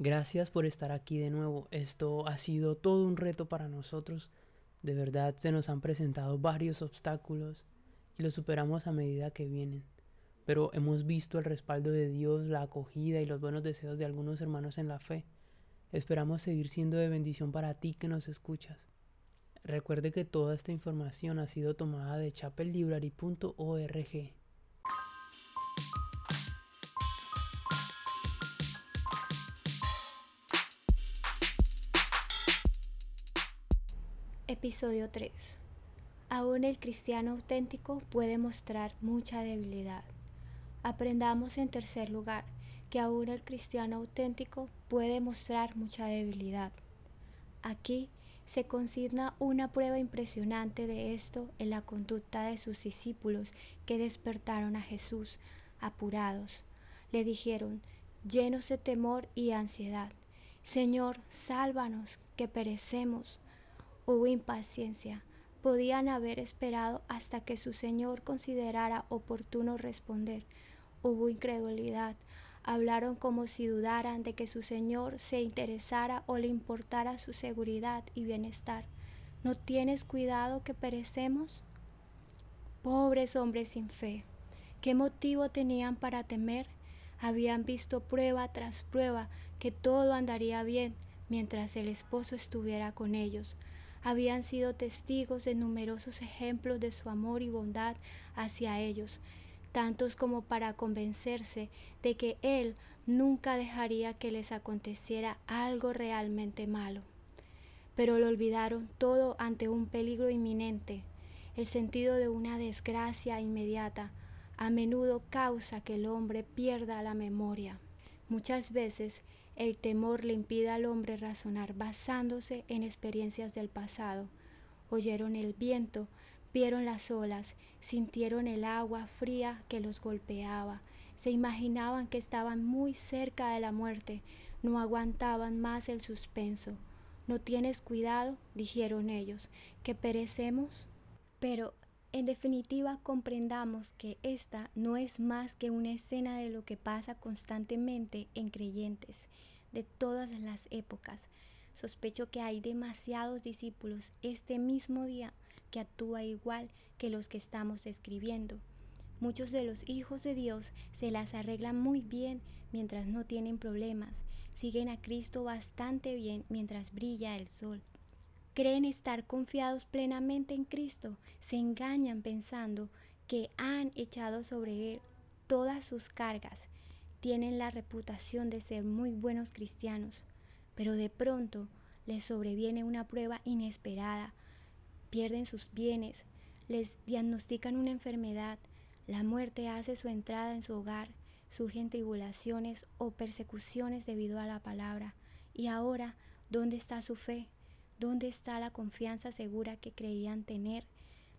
Gracias por estar aquí de nuevo. Esto ha sido todo un reto para nosotros. De verdad se nos han presentado varios obstáculos y los superamos a medida que vienen. Pero hemos visto el respaldo de Dios, la acogida y los buenos deseos de algunos hermanos en la fe. Esperamos seguir siendo de bendición para ti que nos escuchas. Recuerde que toda esta información ha sido tomada de chapellibrary.org. Episodio 3. Aún el cristiano auténtico puede mostrar mucha debilidad. Aprendamos en tercer lugar que aún el cristiano auténtico puede mostrar mucha debilidad. Aquí se consigna una prueba impresionante de esto en la conducta de sus discípulos que despertaron a Jesús, apurados. Le dijeron, llenos de temor y ansiedad, Señor, sálvanos, que perecemos. Hubo impaciencia. Podían haber esperado hasta que su Señor considerara oportuno responder. Hubo incredulidad. Hablaron como si dudaran de que su Señor se interesara o le importara su seguridad y bienestar. ¿No tienes cuidado que perecemos? Pobres hombres sin fe. ¿Qué motivo tenían para temer? Habían visto prueba tras prueba que todo andaría bien mientras el esposo estuviera con ellos habían sido testigos de numerosos ejemplos de su amor y bondad hacia ellos, tantos como para convencerse de que Él nunca dejaría que les aconteciera algo realmente malo. Pero lo olvidaron todo ante un peligro inminente. El sentido de una desgracia inmediata a menudo causa que el hombre pierda la memoria. Muchas veces el temor le impide al hombre razonar basándose en experiencias del pasado. Oyeron el viento, vieron las olas, sintieron el agua fría que los golpeaba, se imaginaban que estaban muy cerca de la muerte, no aguantaban más el suspenso. ¿No tienes cuidado? dijeron ellos, que perecemos. Pero en definitiva, comprendamos que esta no es más que una escena de lo que pasa constantemente en creyentes de todas las épocas. Sospecho que hay demasiados discípulos este mismo día que actúa igual que los que estamos escribiendo. Muchos de los hijos de Dios se las arreglan muy bien mientras no tienen problemas, siguen a Cristo bastante bien mientras brilla el sol. Creen estar confiados plenamente en Cristo, se engañan pensando que han echado sobre Él todas sus cargas tienen la reputación de ser muy buenos cristianos, pero de pronto les sobreviene una prueba inesperada, pierden sus bienes, les diagnostican una enfermedad, la muerte hace su entrada en su hogar, surgen tribulaciones o persecuciones debido a la palabra. Y ahora, ¿dónde está su fe? ¿Dónde está la confianza segura que creían tener?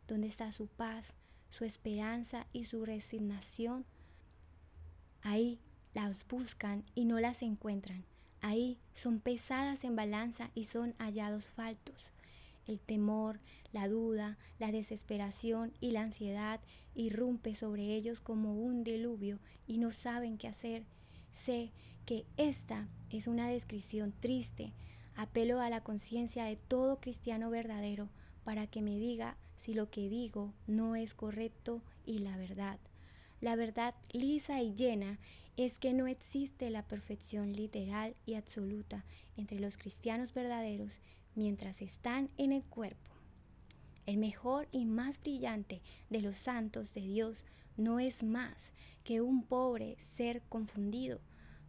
¿Dónde está su paz, su esperanza y su resignación? Ahí las buscan y no las encuentran. Ahí son pesadas en balanza y son hallados faltos. El temor, la duda, la desesperación y la ansiedad irrumpe sobre ellos como un diluvio y no saben qué hacer. Sé que esta es una descripción triste. Apelo a la conciencia de todo cristiano verdadero para que me diga si lo que digo no es correcto y la verdad. La verdad lisa y llena es que no existe la perfección literal y absoluta entre los cristianos verdaderos mientras están en el cuerpo. El mejor y más brillante de los santos de Dios no es más que un pobre ser confundido,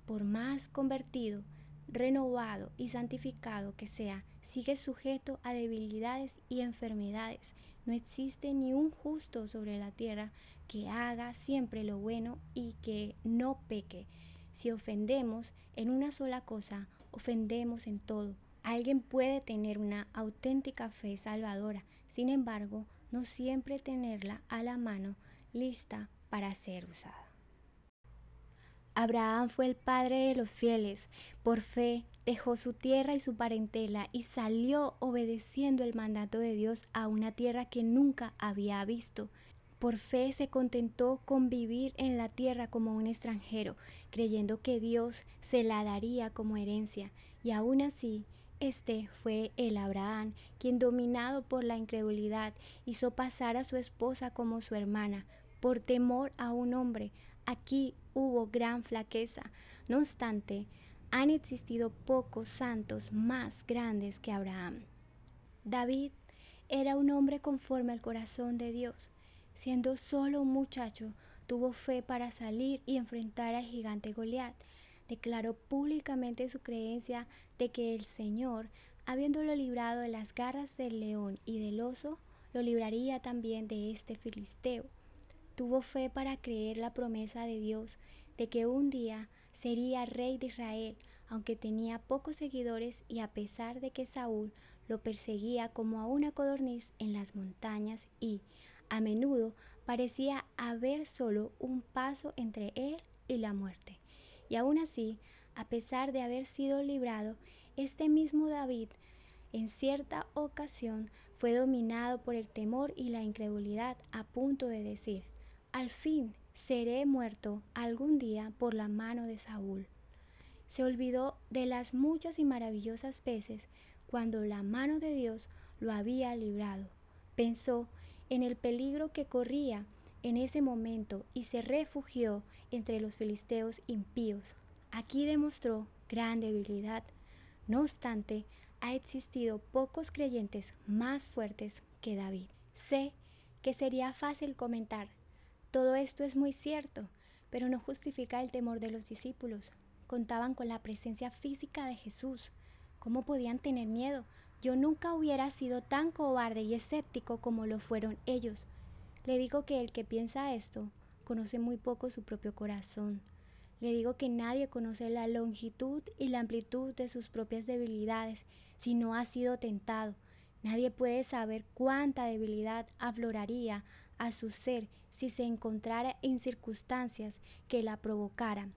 por más convertido, renovado y santificado que sea, sigue sujeto a debilidades y enfermedades. No existe ni un justo sobre la tierra que haga siempre lo bueno y que no peque. Si ofendemos en una sola cosa, ofendemos en todo. Alguien puede tener una auténtica fe salvadora, sin embargo, no siempre tenerla a la mano lista para ser usada. Abraham fue el padre de los fieles. Por fe dejó su tierra y su parentela y salió obedeciendo el mandato de Dios a una tierra que nunca había visto. Por fe se contentó con vivir en la tierra como un extranjero, creyendo que Dios se la daría como herencia, y aún así este fue el Abraham, quien dominado por la incredulidad hizo pasar a su esposa como su hermana, por temor a un hombre. Aquí hubo gran flaqueza. No obstante, han existido pocos santos más grandes que Abraham. David era un hombre conforme al corazón de Dios. Siendo solo un muchacho, tuvo fe para salir y enfrentar al gigante Goliat. Declaró públicamente su creencia de que el Señor, habiéndolo librado de las garras del león y del oso, lo libraría también de este filisteo. Tuvo fe para creer la promesa de Dios de que un día sería rey de Israel, aunque tenía pocos seguidores y a pesar de que Saúl lo perseguía como a una codorniz en las montañas y, a menudo parecía haber solo un paso entre él y la muerte. Y aún así, a pesar de haber sido librado, este mismo David en cierta ocasión fue dominado por el temor y la incredulidad a punto de decir, al fin seré muerto algún día por la mano de Saúl. Se olvidó de las muchas y maravillosas veces cuando la mano de Dios lo había librado. Pensó en el peligro que corría en ese momento y se refugió entre los filisteos impíos. Aquí demostró gran debilidad. No obstante, ha existido pocos creyentes más fuertes que David. Sé que sería fácil comentar, todo esto es muy cierto, pero no justifica el temor de los discípulos. Contaban con la presencia física de Jesús. ¿Cómo podían tener miedo? Yo nunca hubiera sido tan cobarde y escéptico como lo fueron ellos. Le digo que el que piensa esto conoce muy poco su propio corazón. Le digo que nadie conoce la longitud y la amplitud de sus propias debilidades si no ha sido tentado. Nadie puede saber cuánta debilidad afloraría a su ser si se encontrara en circunstancias que la provocaran.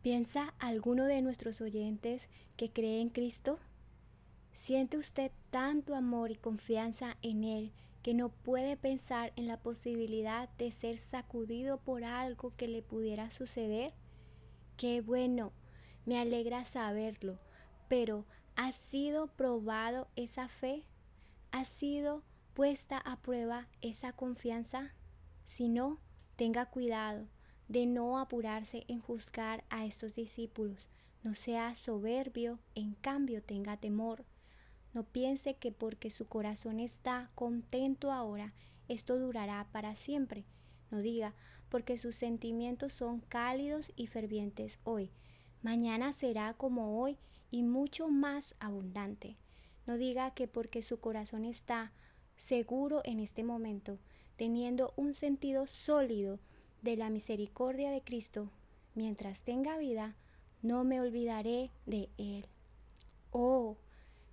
¿Piensa alguno de nuestros oyentes que cree en Cristo? ¿Siente usted tanto amor y confianza en Él que no puede pensar en la posibilidad de ser sacudido por algo que le pudiera suceder? Qué bueno, me alegra saberlo, pero ¿ha sido probado esa fe? ¿Ha sido puesta a prueba esa confianza? Si no, tenga cuidado de no apurarse en juzgar a estos discípulos. No sea soberbio, en cambio tenga temor no piense que porque su corazón está contento ahora, esto durará para siempre. No diga, porque sus sentimientos son cálidos y fervientes hoy. Mañana será como hoy y mucho más abundante. No diga que porque su corazón está seguro en este momento, teniendo un sentido sólido de la misericordia de Cristo, mientras tenga vida, no me olvidaré de Él. Oh,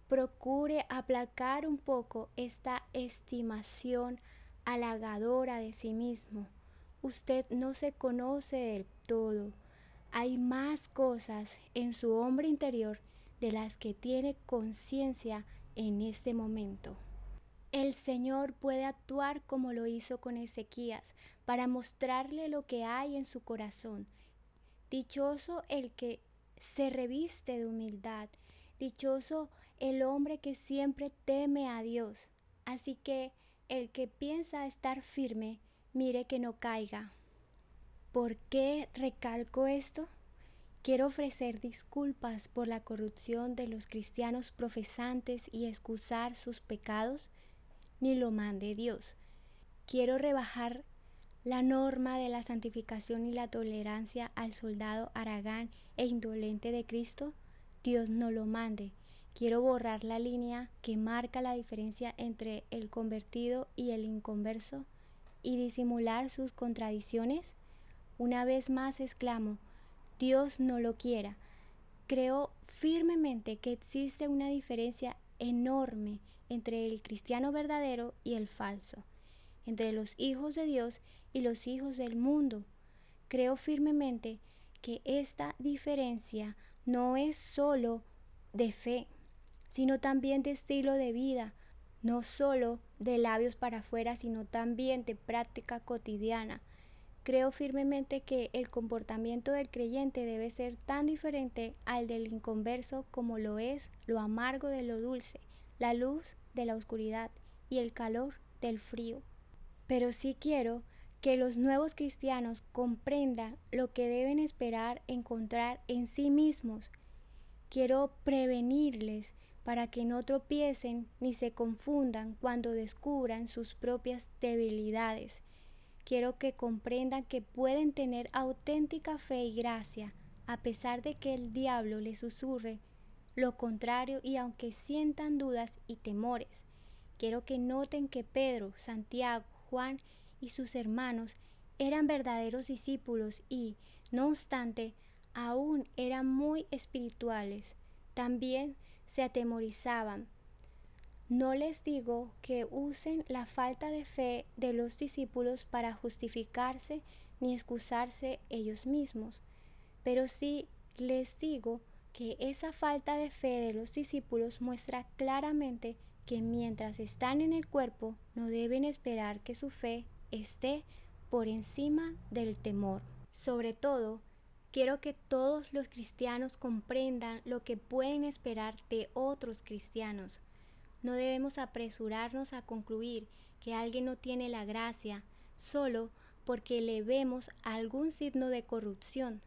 procure aplacar un poco esta estimación halagadora de sí mismo. Usted no se conoce del todo. Hay más cosas en su hombre interior de las que tiene conciencia en este momento. El Señor puede actuar como lo hizo con Ezequías para mostrarle lo que hay en su corazón. Dichoso el que se reviste de humildad, dichoso el hombre que siempre teme a Dios. Así que el que piensa estar firme, mire que no caiga. ¿Por qué recalco esto? Quiero ofrecer disculpas por la corrupción de los cristianos profesantes y excusar sus pecados, ni lo mande Dios. Quiero rebajar la norma de la santificación y la tolerancia al soldado aragán e indolente de Cristo, Dios no lo mande. Quiero borrar la línea que marca la diferencia entre el convertido y el inconverso y disimular sus contradicciones. Una vez más exclamo, Dios no lo quiera. Creo firmemente que existe una diferencia enorme entre el cristiano verdadero y el falso, entre los hijos de Dios y los hijos del mundo. Creo firmemente que esta diferencia no es solo de fe, sino también de estilo de vida. no solo de labios para afuera, sino también de práctica cotidiana. Creo firmemente que el comportamiento del creyente debe ser tan diferente al del inconverso como lo es lo amargo de lo dulce, la luz de la oscuridad y el calor del frío. Pero sí quiero que los nuevos cristianos comprendan lo que deben esperar encontrar en sí mismos. Quiero prevenirles para que no tropiecen ni se confundan cuando descubran sus propias debilidades. Quiero que comprendan que pueden tener auténtica fe y gracia, a pesar de que el diablo les susurre lo contrario y aunque sientan dudas y temores. Quiero que noten que Pedro, Santiago, Juan y sus hermanos eran verdaderos discípulos y, no obstante, aún eran muy espirituales. También se atemorizaban. No les digo que usen la falta de fe de los discípulos para justificarse ni excusarse ellos mismos, pero sí les digo que esa falta de fe de los discípulos muestra claramente que mientras están en el cuerpo no deben esperar que su fe esté por encima del temor. Sobre todo, Quiero que todos los cristianos comprendan lo que pueden esperar de otros cristianos. No debemos apresurarnos a concluir que alguien no tiene la gracia solo porque le vemos algún signo de corrupción.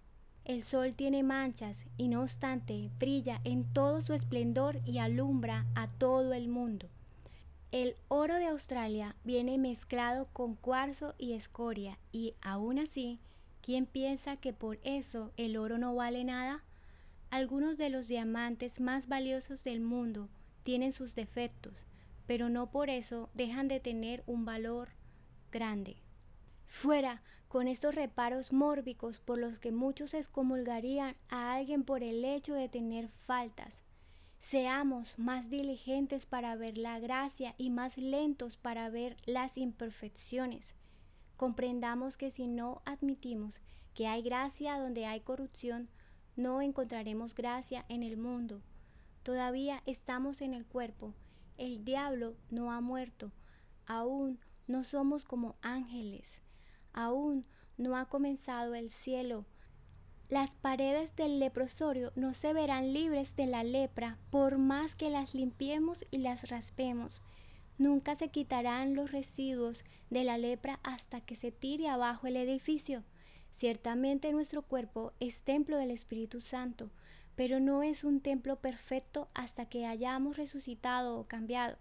El sol tiene manchas y no obstante brilla en todo su esplendor y alumbra a todo el mundo. El oro de Australia viene mezclado con cuarzo y escoria y aún así ¿Quién piensa que por eso el oro no vale nada? Algunos de los diamantes más valiosos del mundo tienen sus defectos, pero no por eso dejan de tener un valor grande. Fuera con estos reparos mórbicos por los que muchos excomulgarían a alguien por el hecho de tener faltas. Seamos más diligentes para ver la gracia y más lentos para ver las imperfecciones. Comprendamos que si no admitimos que hay gracia donde hay corrupción, no encontraremos gracia en el mundo. Todavía estamos en el cuerpo. El diablo no ha muerto. Aún no somos como ángeles. Aún no ha comenzado el cielo. Las paredes del leprosorio no se verán libres de la lepra por más que las limpiemos y las raspemos. Nunca se quitarán los residuos de la lepra hasta que se tire abajo el edificio. Ciertamente nuestro cuerpo es templo del Espíritu Santo, pero no es un templo perfecto hasta que hayamos resucitado o cambiado.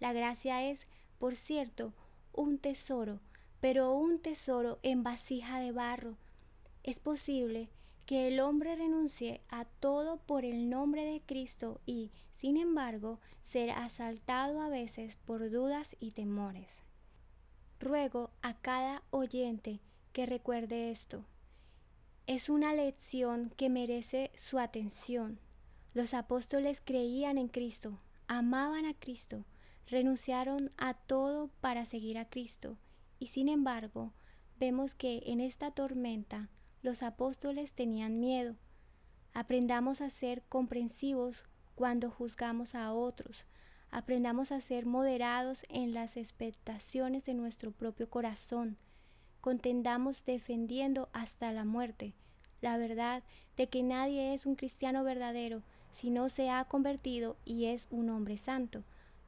La gracia es, por cierto, un tesoro, pero un tesoro en vasija de barro. Es posible que el hombre renuncie a todo por el nombre de Cristo y, sin embargo, ser asaltado a veces por dudas y temores. Ruego a cada oyente que recuerde esto. Es una lección que merece su atención. Los apóstoles creían en Cristo, amaban a Cristo, renunciaron a todo para seguir a Cristo, y sin embargo, vemos que en esta tormenta los apóstoles tenían miedo. Aprendamos a ser comprensivos cuando juzgamos a otros. Aprendamos a ser moderados en las expectaciones de nuestro propio corazón. Contendamos defendiendo hasta la muerte la verdad de que nadie es un cristiano verdadero si no se ha convertido y es un hombre santo.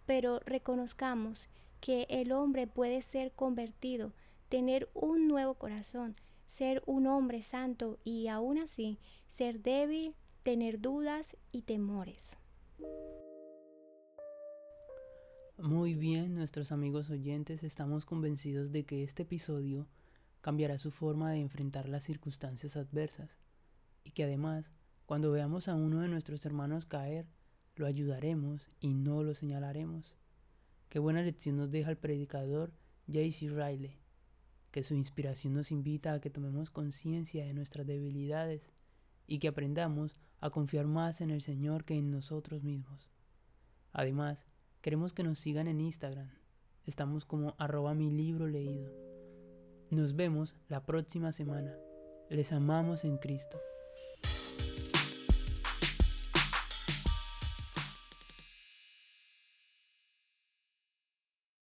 Pero reconozcamos que el hombre puede ser convertido, tener un nuevo corazón, ser un hombre santo y aún así ser débil, tener dudas y temores. Muy bien, nuestros amigos oyentes, estamos convencidos de que este episodio cambiará su forma de enfrentar las circunstancias adversas y que además, cuando veamos a uno de nuestros hermanos caer, lo ayudaremos y no lo señalaremos. Qué buena lección nos deja el predicador J.C. Riley que su inspiración nos invita a que tomemos conciencia de nuestras debilidades y que aprendamos a confiar más en el Señor que en nosotros mismos. Además, queremos que nos sigan en Instagram. Estamos como arroba mi libro leído. Nos vemos la próxima semana. Les amamos en Cristo.